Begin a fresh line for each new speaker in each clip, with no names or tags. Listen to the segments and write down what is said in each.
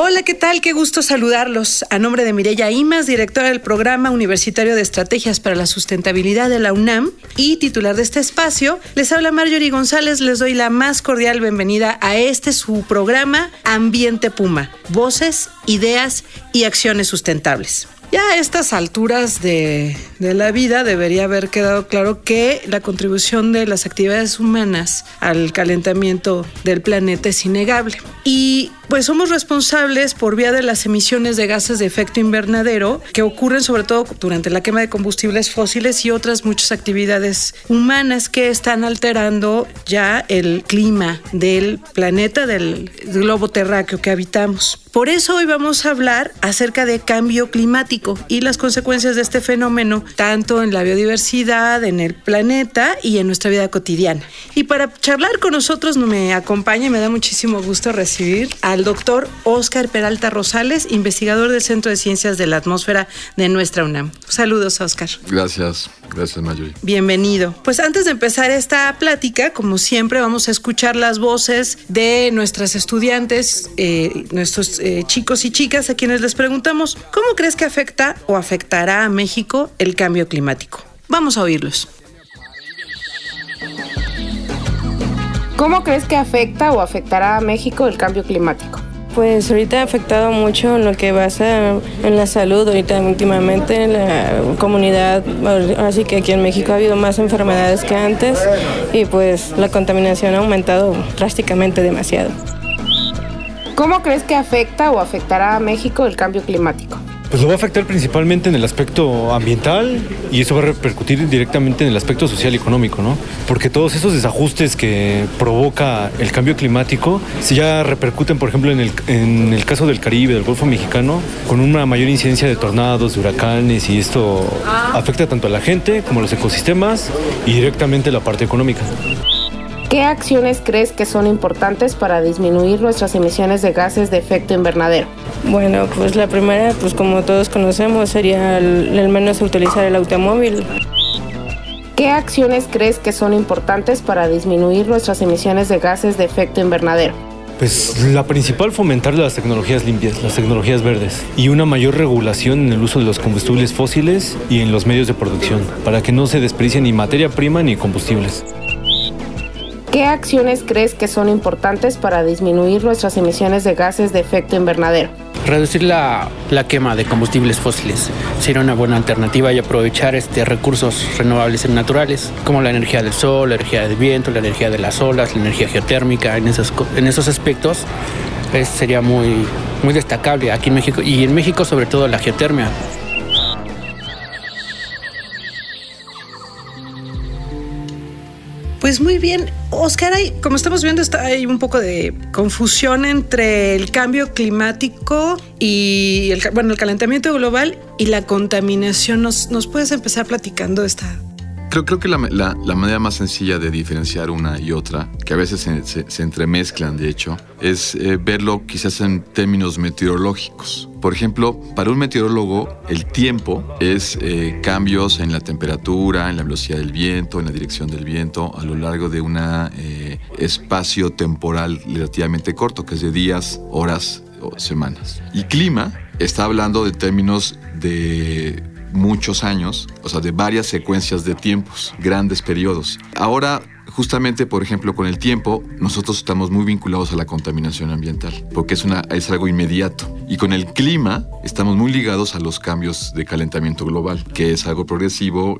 Hola, ¿qué tal? Qué gusto saludarlos. A nombre de Mireya Imas, directora del Programa Universitario de Estrategias para la Sustentabilidad de la UNAM y titular de este espacio, les habla Marjorie González. Les doy la más cordial bienvenida a este su programa Ambiente Puma. Voces, ideas y acciones sustentables. Ya a estas alturas de, de, la vida debería haber quedado claro que la contribución de las actividades humanas al calentamiento del planeta es innegable. Y pues somos responsables por vía de las emisiones de gases de efecto invernadero que ocurren sobre todo durante la quema de combustibles fósiles y otras muchas actividades humanas que están alterando ya el clima del planeta, del globo terráqueo que habitamos. Por eso hoy vamos a hablar acerca de cambio climático y las consecuencias de este fenómeno, tanto en la biodiversidad, en el planeta y en nuestra vida cotidiana. Y para charlar con nosotros me acompaña y me da muchísimo gusto recibir al doctor Oscar Peralta Rosales, investigador del Centro de Ciencias de la Atmósfera de nuestra UNAM. Saludos, Oscar.
Gracias, gracias, Mayuri.
Bienvenido. Pues antes de empezar esta plática, como siempre, vamos a escuchar las voces de nuestras estudiantes, eh, nuestros eh, chicos y chicas, a quienes les preguntamos, ¿cómo crees que afecta o afectará a México el cambio climático? Vamos a oírlos.
¿Cómo crees que afecta o afectará a México el cambio climático?
Pues ahorita ha afectado mucho en lo que basa en la salud, ahorita últimamente en la comunidad, así que aquí en México ha habido más enfermedades que antes y pues la contaminación ha aumentado drásticamente demasiado.
¿Cómo crees que afecta o afectará a México el cambio climático?
Pues lo va a afectar principalmente en el aspecto ambiental y eso va a repercutir directamente en el aspecto social y económico, ¿no? Porque todos esos desajustes que provoca el cambio climático, si ya repercuten, por ejemplo, en el, en el caso del Caribe, del Golfo Mexicano, con una mayor incidencia de tornados, de huracanes y esto afecta tanto a la gente como a los ecosistemas y directamente la parte económica.
¿Qué acciones crees que son importantes para disminuir nuestras emisiones de gases de efecto invernadero?
Bueno, pues la primera, pues como todos conocemos, sería el, el menos utilizar el automóvil.
¿Qué acciones crees que son importantes para disminuir nuestras emisiones de gases de efecto invernadero?
Pues la principal fomentar las tecnologías limpias, las tecnologías verdes y una mayor regulación en el uso de los combustibles fósiles y en los medios de producción, para que no se desperdicie ni materia prima ni combustibles.
¿Qué acciones crees que son importantes para disminuir nuestras emisiones de gases de efecto invernadero?
Reducir la, la, quema de combustibles fósiles sería una buena alternativa y aprovechar este, recursos renovables y naturales, como la energía del sol, la energía del viento, la energía de las olas, la energía geotérmica. En esos, en esos aspectos pues, sería muy, muy destacable aquí en México y en México sobre todo la geotermia.
Pues muy bien, Oscar, hay, como estamos viendo, está, hay un poco de confusión entre el cambio climático y el, bueno, el calentamiento global y la contaminación. ¿Nos, nos puedes empezar platicando esta,
Creo, que la, manera más sencilla de diferenciar una y otra, que a veces se entremezclan de hecho, es eh, verlo quizás en términos meteorológicos. Por ejemplo, para un meteorólogo el tiempo es eh, cambios en la temperatura, en la velocidad del viento, en la dirección del viento a lo largo de un eh, espacio temporal relativamente corto, que es de días, horas o semanas. Y clima está hablando de términos de muchos años, o sea, de varias secuencias de tiempos, grandes periodos. Ahora, justamente, por ejemplo, con el tiempo, nosotros estamos muy vinculados a la contaminación ambiental, porque es, una, es algo inmediato. Y con el clima, estamos muy ligados a los cambios de calentamiento global, que es algo progresivo,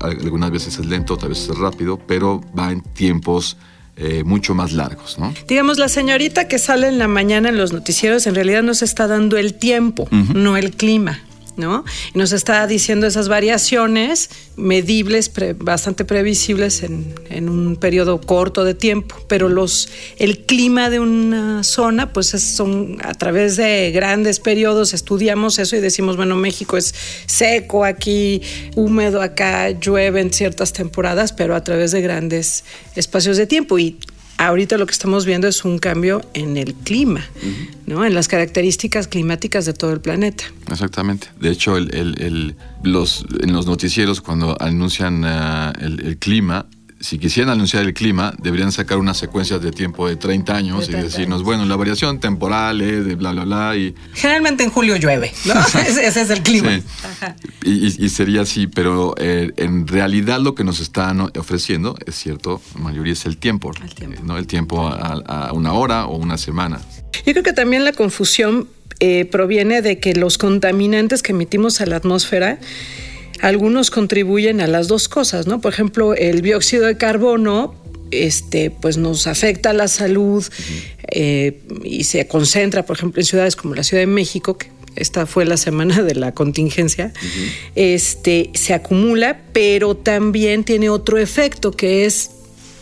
algunas veces es lento, otras veces es rápido, pero va en tiempos eh, mucho más largos, ¿no?
Digamos, la señorita que sale en la mañana en los noticieros en realidad nos está dando el tiempo, uh -huh. no el clima. ¿No? Y nos está diciendo esas variaciones medibles, bastante previsibles en, en, un periodo corto de tiempo, pero los, el clima de una zona, pues son a través de grandes periodos, estudiamos eso y decimos, bueno, México es seco aquí, húmedo acá, llueve en ciertas temporadas, pero a través de grandes espacios de tiempo. Y ahorita lo que estamos viendo es un cambio en el clima, ¿no? en las características climáticas de todo el planeta.
Exactamente. De hecho, los, en los noticieros cuando anuncian eh, el clima, si quisieran anunciar el clima, deberían sacar unas secuencias de tiempo de 30 años y decirnos, bueno, la variación temporal es de bla, bla, bla. Y...
Generalmente en julio llueve, ¿no? ese, es el clima.
Y, sería así, pero eh, en realidad lo que nos están ofreciendo, es cierto, la mayoría es el tiempo, el tiempo, ¿no? El tiempo a, una hora o una semana.
Yo creo que también la confusión eh, proviene de que los contaminantes que emitimos a la atmósfera algunos contribuyen a las dos cosas, ¿no? Por ejemplo, el dióxido de carbono este, pues nos afecta a la salud eh, y se concentra, por ejemplo, en ciudades como la Ciudad de México, que esta fue la semana de la contingencia, este, se acumula, pero también tiene otro efecto que es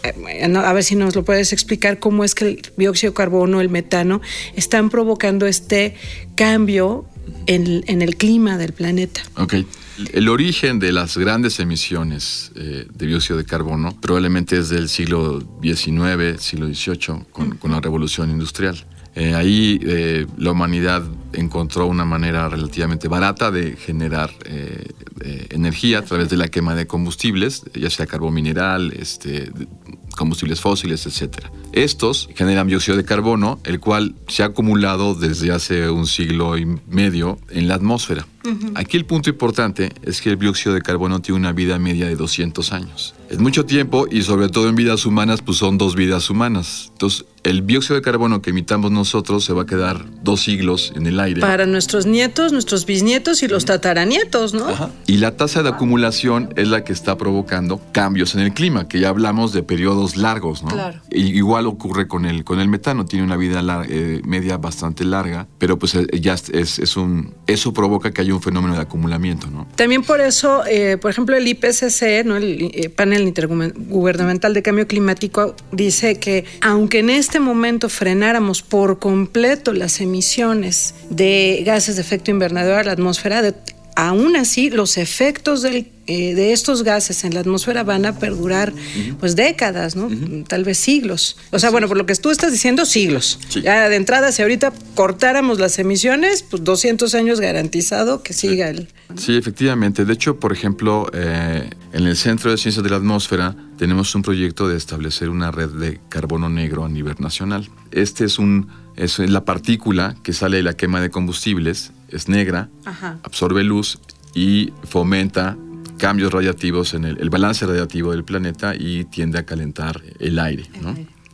eh, a ver si nos lo puedes explicar cómo es que el dióxido de carbono, el metano, están provocando este cambio en, en el clima del planeta.
Ok. El origen de las grandes emisiones eh, de dióxido de carbono probablemente es del siglo XIX, siglo XVIII, con, la revolución industrial. Eh, ahí eh, la humanidad encontró una manera relativamente barata de generar energía a través de la quema de combustibles, ya sea carbón mineral, este, combustibles fósiles, etc. Estos generan dióxido de carbono, el cual se ha acumulado desde hace un siglo y medio en la atmósfera. Aquí el punto importante es que el dióxido de carbono tiene una vida media de 200 años. Es mucho tiempo y sobre todo en vidas humanas, pues son dos vidas humanas. Entonces, el dióxido de carbono que emitamos nosotros se va a quedar dos siglos en el aire.
Para nuestros nietos, nuestros bisnietos y los tataranietos, ¿no?
Y la tasa de acumulación es la que está provocando cambios en el clima, que ya hablamos de periodos largos, ¿no? Claro. igual ocurre con el, con el metano, tiene una vida eh, media bastante larga, pero pues eh, ya es, es, un, eso provoca que haya un fenómeno de acumulamiento, ¿no?
También por eso, eh, por ejemplo, el IPCC, ¿no? el panel intergubernamental de cambio climático, dice que aunque en este momento frenáramos por completo las emisiones de gases de efecto invernadero a la atmósfera, de, aún así los efectos del eh, de estos gases en la atmósfera van a perdurar pues décadas, ¿no? Tal vez siglos. O sea, bueno, por lo que tú estás diciendo, siglos. Ya de entrada, si ahorita cortáramos las emisiones, pues 200 años garantizado que siga el...
Sí, efectivamente. De hecho, por ejemplo, eh, en el Centro de Ciencias de la Atmósfera tenemos un proyecto de establecer una red de carbono negro a nivel nacional. Este es un es la partícula que sale de la quema de combustibles, es negra, absorbe luz y fomenta cambios radiativos en el, balance radiativo del planeta y tiende a calentar el aire.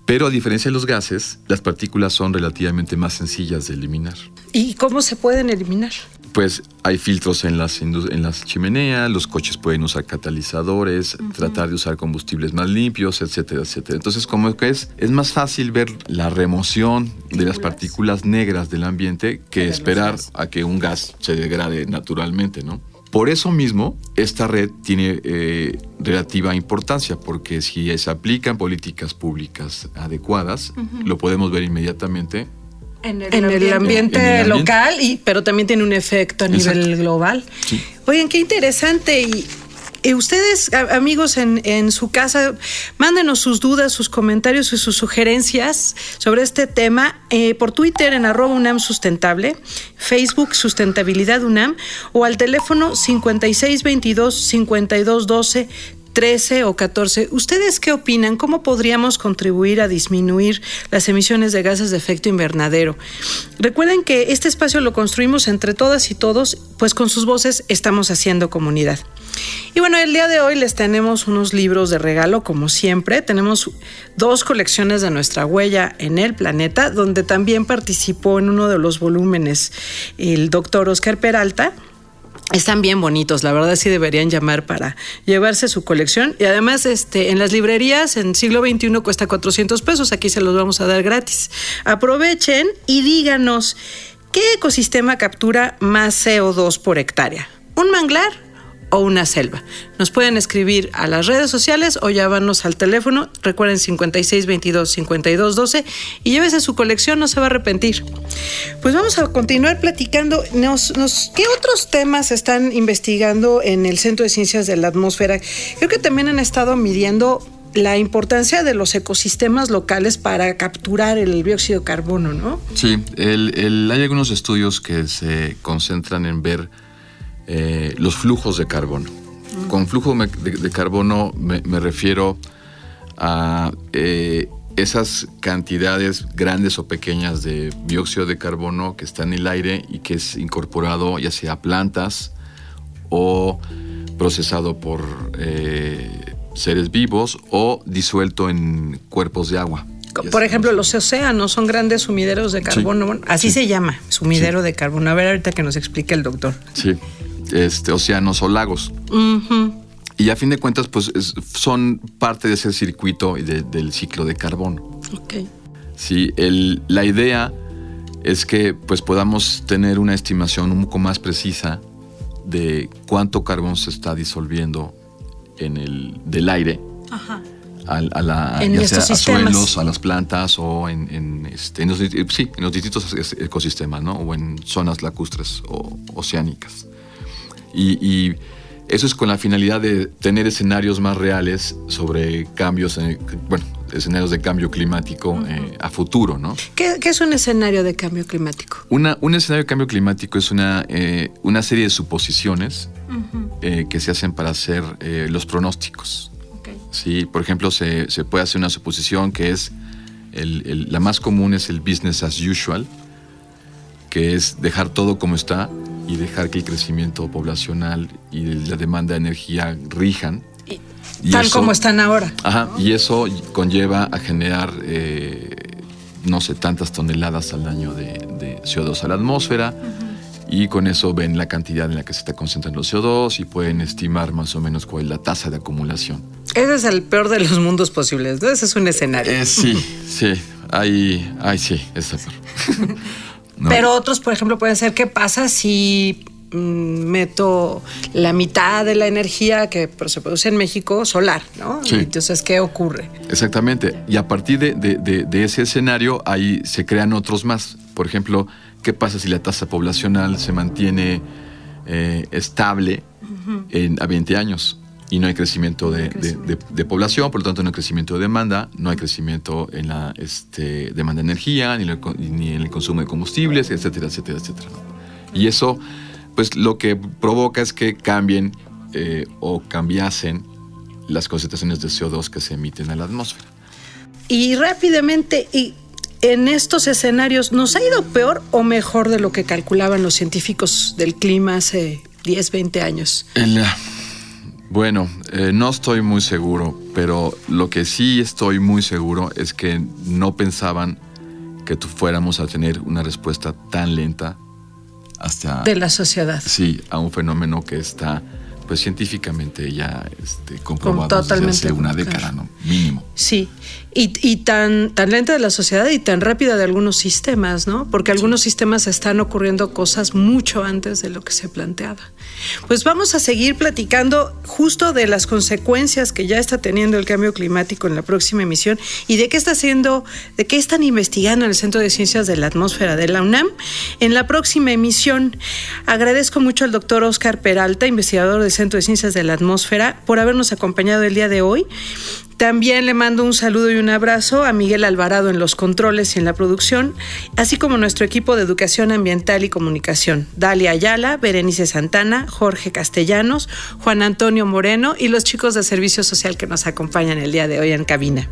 Pero a diferencia de los gases, las partículas son relativamente más sencillas de eliminar.
¿Y cómo se pueden eliminar?
Pues hay filtros en las, en las chimeneas, los coches pueden usar catalizadores, tratar de usar combustibles más limpios, etcétera, etcétera. Entonces, como que es, es más fácil ver la remoción de las partículas negras del ambiente que esperar a que un gas se degrade naturalmente, ¿no? Por eso mismo, esta red tiene eh, relativa importancia, porque si se aplican políticas públicas adecuadas, lo podemos ver inmediatamente
en el, ambiente, local, y, pero también tiene un efecto a nivel global. Oigan, qué interesante. Y eh, ustedes, amigos, en, su casa, mándenos sus dudas, sus comentarios y sus sugerencias sobre este tema eh, por Twitter en arroba UNAM Sustentable, Facebook Sustentabilidad UNAM o al teléfono 5622-5212 13 o 14. ¿Ustedes qué opinan? ¿Cómo podríamos contribuir a disminuir las emisiones de gases de efecto invernadero? Recuerden que este espacio lo construimos entre todas y todos, pues con sus voces estamos haciendo comunidad. Y bueno, el día de hoy les tenemos unos libros de regalo, como siempre. Tenemos dos colecciones de nuestra huella en el planeta, donde también participó en uno de los volúmenes el doctor Oscar Peralta. Están bien bonitos, la verdad sí deberían llamar para llevarse su colección. Y además, este, en las librerías en siglo XXI cuesta 400 pesos, aquí se los vamos a dar gratis. Aprovechen y díganos ¿Qué ecosistema captura más CO2 por hectárea? ¿Un manglar o una selva. Nos pueden escribir a las redes sociales o llamarnos al teléfono. Recuerden 56 22 52 12 y llévese su colección, no se va a arrepentir. Pues vamos a continuar platicando. ¿Qué otros temas están investigando en el Centro de Ciencias de la Atmósfera? Creo que también han estado midiendo la importancia de los ecosistemas locales para capturar el dióxido de carbono, ¿no?
Sí, hay algunos estudios que se concentran en ver eh, los flujos de carbono. Con flujo de, de carbono me, me, refiero a eh, esas cantidades grandes o pequeñas de dióxido de carbono que está en el aire y que es incorporado ya sea a plantas o procesado por eh, seres vivos o disuelto en cuerpos de agua.
Por ejemplo, los océanos son grandes sumideros de carbono. Sí, bueno, así sí. se llama, sumidero sí. de carbono. A ver, ahorita que nos explique el doctor.
Sí, este, océanos o lagos. Uh -huh. Y a fin de cuentas, pues es, son parte de ese circuito y de, del ciclo de carbono.
Okay.
Sí, el, la idea es que pues podamos tener una estimación un poco más precisa de cuánto carbón se está disolviendo en el del aire.
Ajá.
A, a, la,
en
ya sea a suelos, a las plantas o en, en, este, en, los, sí, en los distintos ecosistemas, ¿no? O en zonas lacustres o oceánicas. Y, y, eso es con la finalidad de tener escenarios más reales sobre cambios, en, bueno, escenarios de cambio climático eh, a futuro, ¿no?
¿Qué, ¿Qué, es un escenario de cambio climático?
Una, un escenario de cambio climático es una, eh, una serie de suposiciones uh -huh. eh, que se hacen para hacer los pronósticos.
Okay.
Sí, por ejemplo, se, se, puede hacer una suposición que es, el, el, la más común es el business as usual, que es dejar todo como está y dejar que el crecimiento poblacional y la demanda de energía rijan.
Y, y tal eso, como están ahora.
Ajá, ¿no? y eso conlleva a generar, eh, no sé, tantas toneladas al año de, de CO2 a la atmósfera. Uh -huh. Y con eso ven la cantidad en la que se está concentrando el CO2 y pueden estimar más o menos cuál es la tasa de acumulación.
Ese es el peor de los mundos posibles, ¿no? Ese es un escenario.
Eh, sí, sí, ahí, ahí sí, es el peor.
No. Pero otros, por ejemplo, pueden ser qué pasa si mm, meto la mitad de la energía que se produce en México solar, ¿no?
Sí.
Entonces, ¿qué ocurre?
Exactamente. Y a partir de, de, de, de, ese escenario, ahí se crean otros más. Por ejemplo, ¿qué pasa si la tasa poblacional se mantiene eh, estable uh -huh. en, a 20 años? Y no hay crecimiento de, de, de, de, población, por lo tanto no hay crecimiento de demanda, no hay crecimiento en la este, demanda de energía, ni, la, ni, en el consumo de combustibles, etcétera, etcétera, etcétera. Y eso, pues lo que provoca es que cambien eh, o cambiasen las concentraciones de CO2 que se emiten a la atmósfera.
Y rápidamente, y en estos escenarios, ¿nos ha ido peor o mejor de lo que calculaban los científicos del clima hace 10, 20 años?
El, bueno, eh, no estoy muy seguro, pero lo que sí estoy muy seguro es que no pensaban que fuéramos a tener una respuesta tan lenta hasta...
De la sociedad.
Sí, a un fenómeno que está pues científicamente ya este, comprobado desde hace una década, ¿no? Mínimo.
Sí, y, tan, tan lenta de la sociedad y tan rápida de algunos sistemas, ¿no? Porque algunos sistemas están ocurriendo cosas mucho antes de lo que se planteaba. Pues vamos a seguir platicando justo de las consecuencias que ya está teniendo el cambio climático en la próxima emisión y de qué está haciendo, de qué están investigando en el Centro de Ciencias de la Atmósfera de la UNAM en la próxima emisión. Agradezco mucho al doctor Oscar Peralta, investigador del Centro de Ciencias de la Atmósfera, por habernos acompañado el día de hoy. También le mando un saludo y un abrazo a Miguel Alvarado en los controles y en la producción, así como nuestro equipo de educación ambiental y comunicación, Dalia Ayala, Berenice Santana, Jorge Castellanos, Juan Antonio Moreno y los chicos de Servicio Social que nos acompañan el día de hoy en cabina.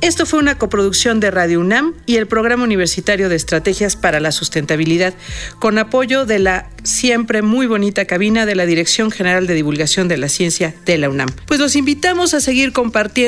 Esto fue una coproducción de Radio UNAM y el Programa Universitario de Estrategias para la Sustentabilidad, con apoyo de la siempre muy bonita cabina de la Dirección General de Divulgación de la Ciencia de la UNAM. Pues los invitamos a seguir